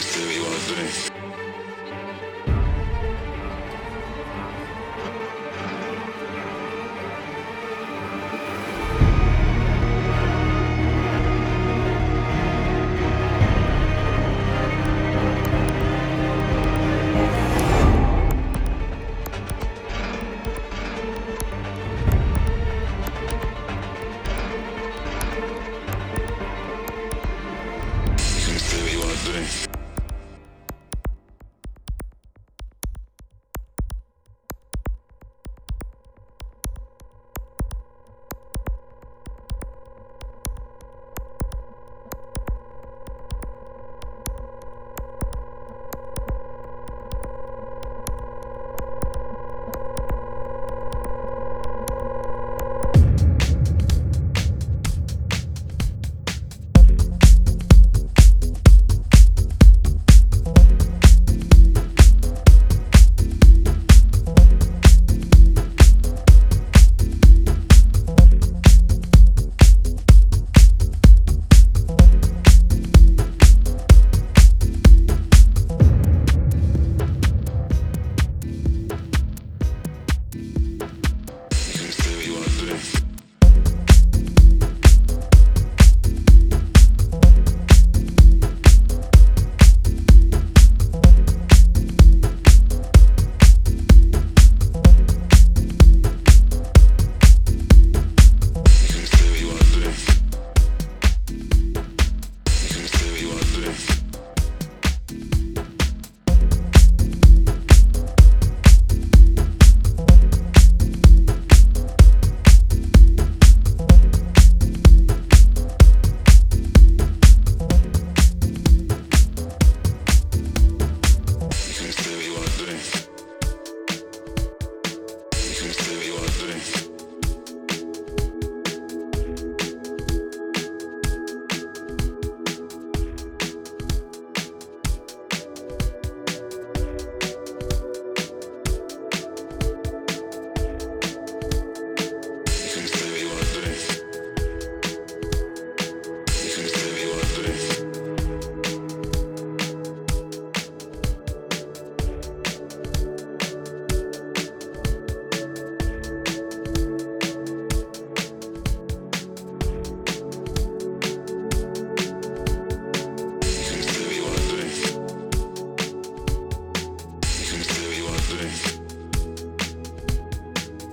things do what you want to do. things to it.